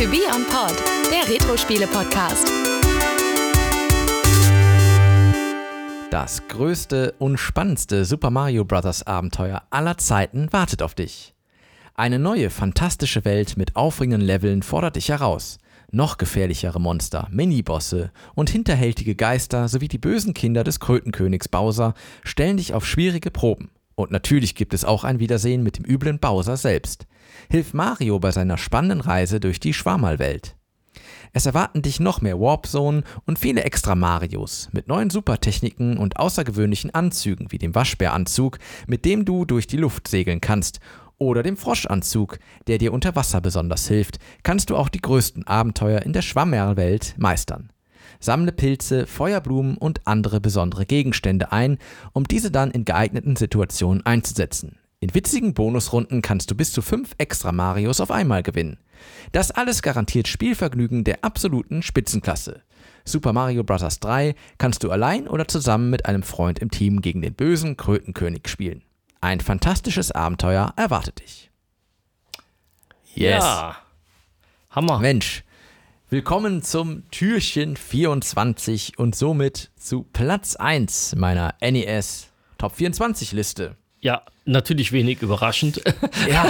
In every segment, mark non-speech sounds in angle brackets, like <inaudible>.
To Be On Pod, der Retro-Spiele-Podcast. Das größte und spannendste Super Mario Bros. Abenteuer aller Zeiten wartet auf dich. Eine neue, fantastische Welt mit aufregenden Leveln fordert dich heraus. Noch gefährlichere Monster, Minibosse und hinterhältige Geister sowie die bösen Kinder des Krötenkönigs Bowser stellen dich auf schwierige Proben. Und natürlich gibt es auch ein Wiedersehen mit dem üblen Bowser selbst. Hilf Mario bei seiner spannenden Reise durch die Schwammerlwelt. Es erwarten dich noch mehr Warp Zone und viele extra Marios mit neuen Supertechniken und außergewöhnlichen Anzügen wie dem Waschbäranzug, mit dem du durch die Luft segeln kannst, oder dem Froschanzug, der dir unter Wasser besonders hilft, kannst du auch die größten Abenteuer in der Schwammerwelt meistern. Sammle Pilze, Feuerblumen und andere besondere Gegenstände ein, um diese dann in geeigneten Situationen einzusetzen. In witzigen Bonusrunden kannst du bis zu fünf extra Marios auf einmal gewinnen. Das alles garantiert Spielvergnügen der absoluten Spitzenklasse. Super Mario Bros. 3 kannst du allein oder zusammen mit einem Freund im Team gegen den bösen Krötenkönig spielen. Ein fantastisches Abenteuer erwartet dich. Yes. Ja. Hammer. Mensch, willkommen zum Türchen 24 und somit zu Platz 1 meiner NES Top 24 Liste. Ja, natürlich wenig überraschend. <laughs> Ja,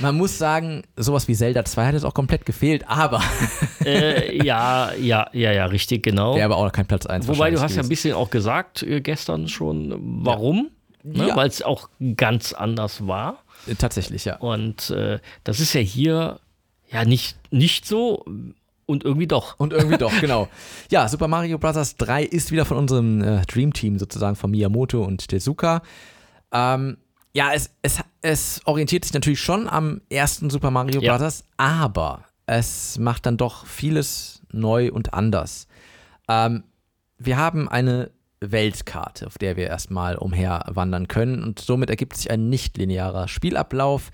man muss sagen, sowas wie Zelda 2 hat es auch komplett gefehlt, aber. äh, ja, ja, ja, ja, richtig, genau. Wäre aber auch kein Platz 1. Wobei du hast gewesen. ja ein bisschen auch gesagt äh, gestern schon, warum. Ja. Ne? Ja. Weil es auch ganz anders war. Äh, tatsächlich, ja. Und äh, das ist ja hier ja nicht, nicht so. Und irgendwie doch. Und irgendwie doch, genau. <laughs> Ja, Super Mario Bros. 3 ist wieder von unserem äh, Dream Team sozusagen, von Miyamoto und Tezuka. Ähm, ja, es, es, es orientiert sich natürlich schon am ersten Super Mario ja. Bros., aber es macht dann doch vieles neu und anders. Ähm, wir haben eine Weltkarte, auf der wir erstmal umherwandern können und somit ergibt sich ein nicht-linearer Spielablauf.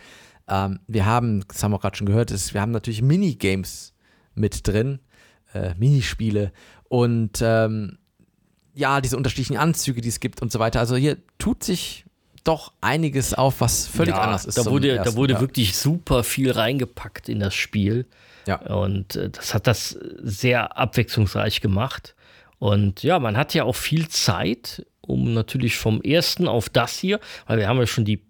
Ähm, wir haben, das haben wir gerade schon gehört, ist, wir haben natürlich Minigames mit drin, äh, Minispiele und ähm, ja, diese unterschiedlichen Anzüge, die es gibt und so weiter. Also hier tut sich doch einiges auf, was völlig ja, anders ist. Da wurde, ersten, da wurde ja. wirklich super viel reingepackt in das Spiel. Ja. Und äh, das hat das sehr abwechslungsreich gemacht. Und ja, man hat ja auch viel Zeit, um natürlich vom ersten auf das hier, weil wir haben ja schon die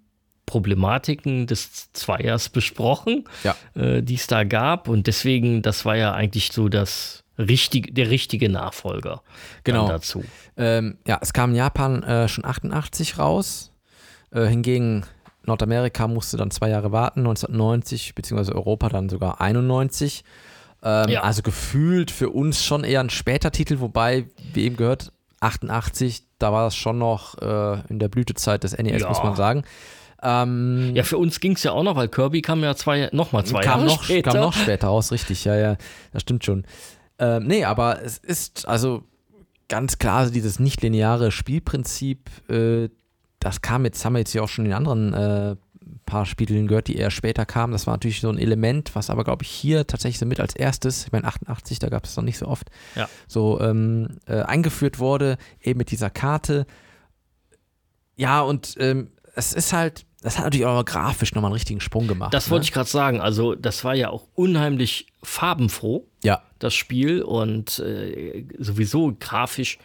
Problematiken des Zweiers besprochen, ja. äh, die es da gab. Und deswegen, das war ja eigentlich so das richtig, der richtige Nachfolger genau. dazu. Ähm, ja, es kam in Japan äh, schon 88 raus. Äh, hingegen Nordamerika musste dann zwei Jahre warten, 1990, beziehungsweise Europa dann sogar 91. Ähm, ja. Also gefühlt für uns schon eher ein später Titel, wobei, wie eben gehört, 88, da war das schon noch äh, in der Blütezeit des NES, ja. muss man sagen. Ähm, ja, für uns ging es ja auch noch, weil Kirby kam ja zwei, noch mal zwei kam Jahre noch, später. Kam noch später raus, richtig, ja, ja, das stimmt schon. Ähm, nee, aber es ist also ganz klar also dieses nicht-lineare Spielprinzip, äh, das kam jetzt, haben wir jetzt ja auch schon in anderen äh, paar Spielen gehört, die eher später kamen. Das war natürlich so ein Element, was aber, glaube ich, hier tatsächlich so mit als erstes, ich meine 88, da gab es noch nicht so oft, ja. so ähm, äh, eingeführt wurde, eben mit dieser Karte. Ja, und ähm, es ist halt, das hat natürlich auch grafisch nochmal einen richtigen Sprung gemacht. Das ne? wollte ich gerade sagen. Also, das war ja auch unheimlich farbenfroh. Ja. Das Spiel und äh, sowieso grafisch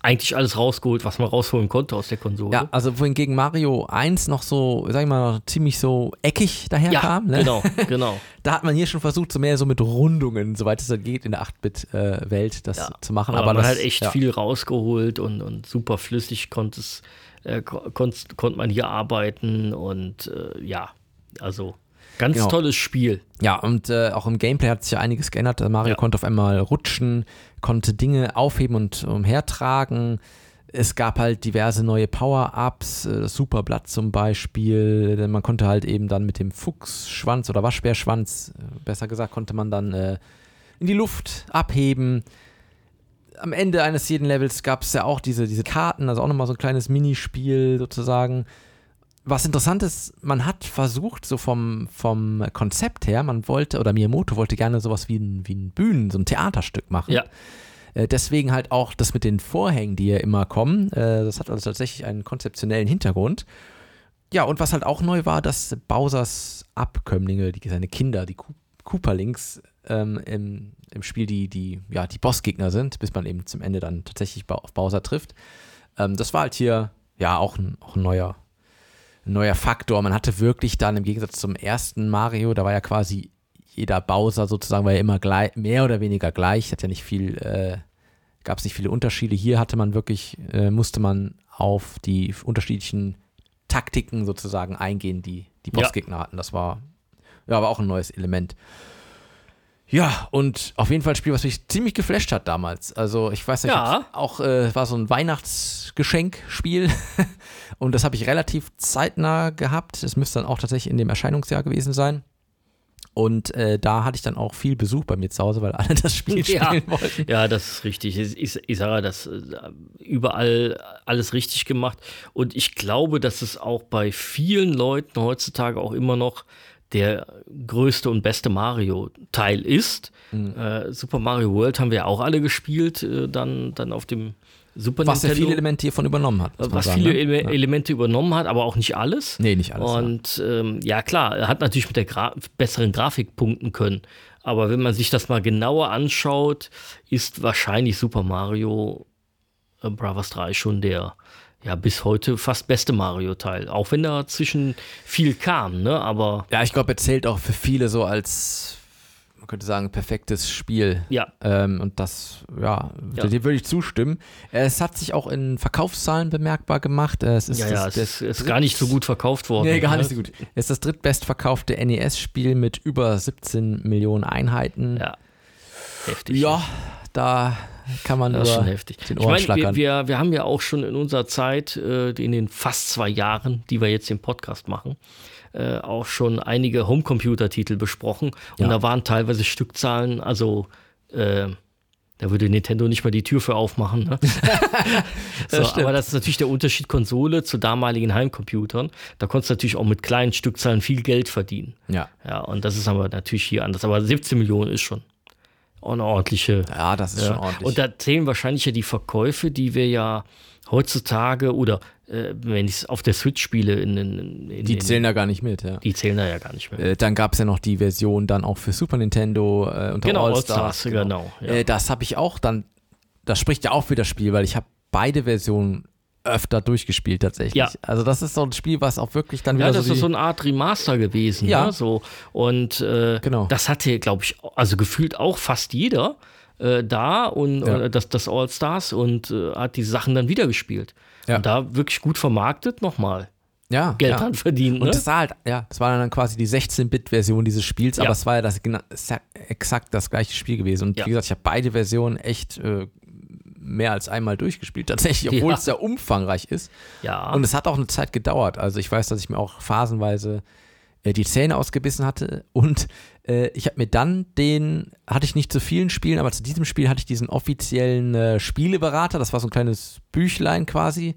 eigentlich alles rausgeholt, was man rausholen konnte aus der Konsole. Ja, also wohingegen Mario 1 noch so, sag ich mal, ziemlich so eckig daherkam. Ja, ne? genau, genau. <laughs> da hat man hier schon versucht, so mehr so mit Rundungen, soweit es dann geht, in der 8-Bit-Welt äh, das ja. zu machen. Aber, Aber man das, hat echt ja. viel rausgeholt und, und super flüssig konnte es äh, konnte konnt man hier arbeiten und äh, ja, also ganz genau. tolles Spiel. Ja, und äh, auch im Gameplay hat sich ja einiges geändert. Mario ja. konnte auf einmal rutschen, konnte Dinge aufheben und umhertragen. Es gab halt diverse neue Power-Ups, äh, das Superblatt zum Beispiel. Man konnte halt eben dann mit dem Fuchsschwanz oder Waschbärschwanz, äh, besser gesagt, konnte man dann in die Luft abheben am Ende eines jeden Levels gab es ja auch diese, diese Karten, also auch nochmal so ein kleines Minispiel sozusagen. Was interessant ist, man hat versucht, so vom, vom Konzept her, man wollte, oder Miyamoto wollte gerne sowas wie ein, wie ein Bühnen, so ein Theaterstück machen. Ja. Äh, deswegen halt auch das mit den Vorhängen, die ja immer kommen. Äh, das hat also tatsächlich einen konzeptionellen Hintergrund. Ja, und was halt auch neu war, dass Bowsers Abkömmlinge, die, seine Kinder, die Koopa-Links ähm, im, im Spiel die, die, ja, die Bossgegner sind, bis man eben zum Ende dann tatsächlich auf Bowser trifft. Ähm, das war halt hier ja auch ein, auch ein neuer, ein neuer Faktor. Man hatte wirklich dann im Gegensatz zum ersten Mario, da war ja quasi jeder Bowser sozusagen war ja immer gleich, mehr oder weniger gleich, hat ja nicht viel, äh, gab es nicht viele Unterschiede. Hier hatte man wirklich, äh, musste man auf die unterschiedlichen Taktiken sozusagen eingehen, die die Bossgegner ja. hatten. Das war ja aber auch ein neues Element. Ja, und auf jeden Fall ein Spiel, was mich ziemlich geflasht hat damals. Also ich weiß nicht, ja. auch äh, war so ein Weihnachtsgeschenkspiel <laughs> und das habe ich relativ zeitnah gehabt. Es müsste dann auch tatsächlich in dem Erscheinungsjahr gewesen sein. Und äh, da hatte ich dann auch viel Besuch bei mir zu Hause, weil alle <laughs> das Spiel ja. spielen wollten. Ja, das ist richtig. Ich, ich, sage das äh, überall alles richtig gemacht. Und ich glaube, dass es auch bei vielen Leuten heutzutage auch immer noch der größte und beste Mario-Teil ist. Mhm. Äh, Super Mario World haben wir ja auch alle gespielt, äh, dann, dann auf dem Super was Nintendo. Was viele Elemente hiervon übernommen hat. Was sagen, viele ne? Elemente übernommen hat, aber auch nicht alles. Nee, nicht alles. Und ja, ähm, ja klar, er hat natürlich mit der Gra besseren Grafik punkten können. Aber wenn man sich das mal genauer anschaut, ist wahrscheinlich Super Mario äh, Bros. 3 schon der ja, bis heute fast beste Mario-Teil. Auch wenn dazwischen viel kam, ne? Aber. Ja, ich glaube, er zählt auch für viele so als, man könnte sagen, perfektes Spiel. Ja. Ähm, und das, ja, ja. dem würde ich zustimmen. Es hat sich auch in Verkaufszahlen bemerkbar gemacht. Es ist ja, ja, das, es ist gar nicht so gut verkauft worden. Nee, gar nicht so gut. Es ist das drittbestverkaufte NES-Spiel mit über 17 Millionen Einheiten. Ja. Heftig. Ja, da kann man das nur schon heftig. den Ohren ich meine, wir, wir, wir, haben ja auch schon in unserer Zeit, äh, in den fast zwei Jahren, die wir jetzt den Podcast machen, äh, auch schon einige Homecomputer-Titel besprochen. Und ja. da waren teilweise Stückzahlen, also äh, da würde Nintendo nicht mal die Tür für aufmachen. Ne? <laughs> so, aber das ist natürlich der Unterschied Konsole zu damaligen Heimcomputern. Da konntest du natürlich auch mit kleinen Stückzahlen viel Geld verdienen. Ja. Ja, und das ist aber natürlich hier anders. Aber 17 Millionen ist schon eine ordentliche. Ja, das ist ja. schon ordentlich. Und da zählen wahrscheinlich ja die Verkäufe, die wir ja heutzutage oder äh, wenn ich es auf der Switch spiele, in, in, in die zählen da gar nicht mit, ja. Die zählen da ja gar nicht mit. Äh, dann gab es ja noch die Version dann auch für Super Nintendo äh, unter genau, All-Stars. All genau. genau ja. Äh, das habe ich auch dann, das spricht ja auch für das Spiel, weil ich habe beide Versionen öfter durchgespielt tatsächlich. Ja. Also das ist so ein Spiel, was auch wirklich dann wieder ja, das so ist so eine Art Remaster gewesen. Ja. Ne? So und äh, genau. das hatte, glaube ich, also gefühlt auch fast jeder äh, da und ja. das, das All Stars und äh, hat die Sachen dann wieder gespielt. Ja. Und da wirklich gut vermarktet nochmal. Ja, Geld ja. dran verdient. Ne? Und das war halt, ja, das war dann quasi die 16-Bit-Version dieses Spiels, aber es war ja das, exakt das gleiche Spiel gewesen. Und wie gesagt, ich habe beide Versionen echt äh, mehr als einmal durchgespielt, tatsächlich, <laughs> obwohl es sehr umfangreich ist. Ja. Und es hat auch eine Zeit gedauert. Also ich weiß, dass ich mir auch phasenweise äh, die Zähne ausgebissen hatte und äh, ich habe mir dann den, hatte ich nicht zu vielen Spielen, aber zu diesem Spiel hatte ich diesen offiziellen äh, Spieleberater, das war so ein kleines Büchlein quasi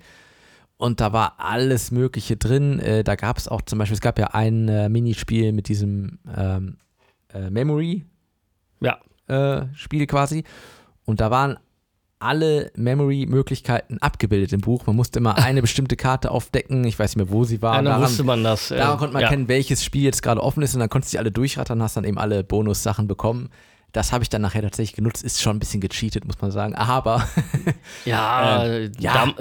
und da war alles Mögliche drin. Äh, da gab es auch zum Beispiel, es gab ja ein äh, Minispiel mit diesem ähm, äh, Memory ja. Spiel quasi und da waren alle Memory-Möglichkeiten abgebildet im Buch. Man musste immer eine bestimmte Karte aufdecken. Ich weiß nicht mehr, wo sie war. Ja, dann daran, wusste man das. Äh, daran konnte man ja. erkennen, welches Spiel jetzt gerade offen ist und dann konntest du alle durchrattern, hast dann eben alle Bonus-Sachen bekommen. Das habe ich dann nachher tatsächlich genutzt. Ist schon ein bisschen gecheatet, muss man sagen. Aber. <laughs> ja, äh, ja. Dam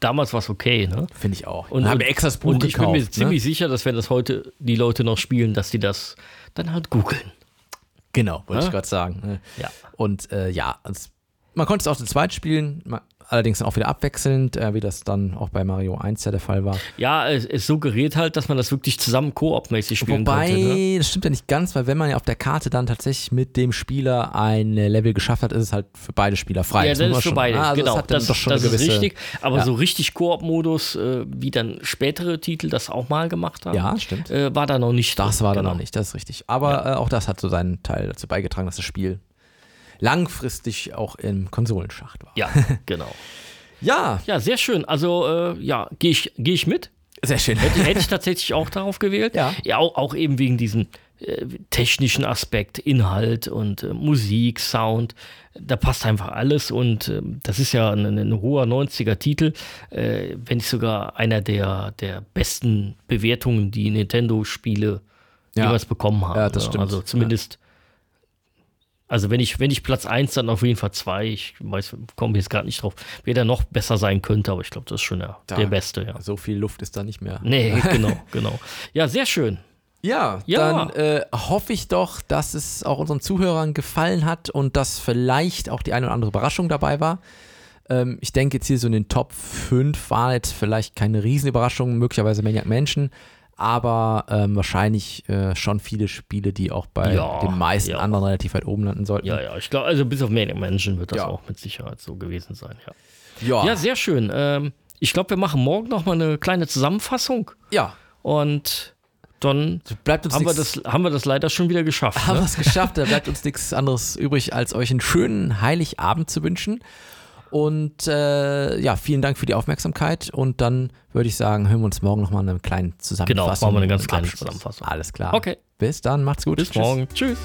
damals war es okay, ne? Finde ich auch. Und, haben wir extra das Buch Und ich gekauft, bin mir ne? ziemlich sicher, dass wenn das heute die Leute noch spielen, dass die das dann halt googeln. Genau, wollte ich gerade sagen. Ne? Ja. Und äh, ja, es man konnte es auch zu zweit spielen, allerdings auch wieder abwechselnd, äh, wie das dann auch bei Mario 1 ja der Fall war. Ja, es, es suggeriert halt, dass man das wirklich zusammen koop-mäßig spielen Wobei, könnte. Wobei, das stimmt ja nicht ganz, weil wenn man ja auf der Karte dann tatsächlich mit dem Spieler ein Level geschafft hat, ist es halt für beide Spieler frei. Ja, das, das ist für beide, ah, also genau. Das, das, das ist richtig, aber ja. so richtig Koop-Modus, äh, wie dann spätere Titel das auch mal gemacht haben, ja, stimmt. Äh, war da noch nicht. Das war genau. da noch nicht, das ist richtig. Aber ja. auch das hat so seinen Teil dazu beigetragen, dass das Spiel langfristig auch im Konsolenschacht war. Ja, genau. <laughs> ja. Ja, sehr schön. Also, äh, ja, gehe ich, geh ich mit. Sehr schön. Hätte, hätte ich tatsächlich auch darauf gewählt. Ja. Ja, auch, auch eben wegen diesem äh, technischen Aspekt, Inhalt und äh, Musik, Sound. Da passt einfach alles und äh, das ist ja ein, ein hoher 90er-Titel, äh, wenn nicht sogar einer der, der besten Bewertungen, die Nintendo-Spiele ja. jeweils bekommen haben. Ja, das stimmt. Also zumindest. Also wenn ich, wenn ich Platz 1, dann auf jeden Fall 2. Ich weiß, komme jetzt gerade nicht drauf, wer da noch besser sein könnte, aber ich glaube, das ist schon der, der Beste, ja. So viel Luft ist da nicht mehr. Nee, <laughs> genau, genau. Ja, sehr schön. Ja, ja, dann äh, hoffe ich doch, dass es auch unseren Zuhörern gefallen hat und dass vielleicht auch die eine oder andere Überraschung dabei war. Ähm, ich denke jetzt hier so in den Top 5 war jetzt vielleicht keine Riesenüberraschung, möglicherweise Maniac Mansion, aber ähm, wahrscheinlich äh, schon viele Spiele, die auch bei ja, den meisten ja. anderen relativ weit oben landen sollten. Ja, ja, ich glaube, also bis auf Maniac Mansion wird das ja. auch mit Sicherheit so gewesen sein, ja. Ja, sehr schön. Ähm, ich glaube, wir machen morgen nochmal eine kleine Zusammenfassung. Ja. Und dann haben, wir das, haben wir das leider schon wieder geschafft. Haben ne? wir es geschafft, da bleibt uns nichts anderes übrig, als euch einen schönen Heiligabend zu wünschen. Und äh, ja, vielen Dank für die Aufmerksamkeit. Und dann würde ich sagen, hören wir uns morgen nochmal eine kleine Zusammenfassung. Genau, machen wir eine ganz kleine Zusammenfassung. Alles klar. Okay. Bis dann, macht's gut. Bis Tschüss. morgen. Tschüss.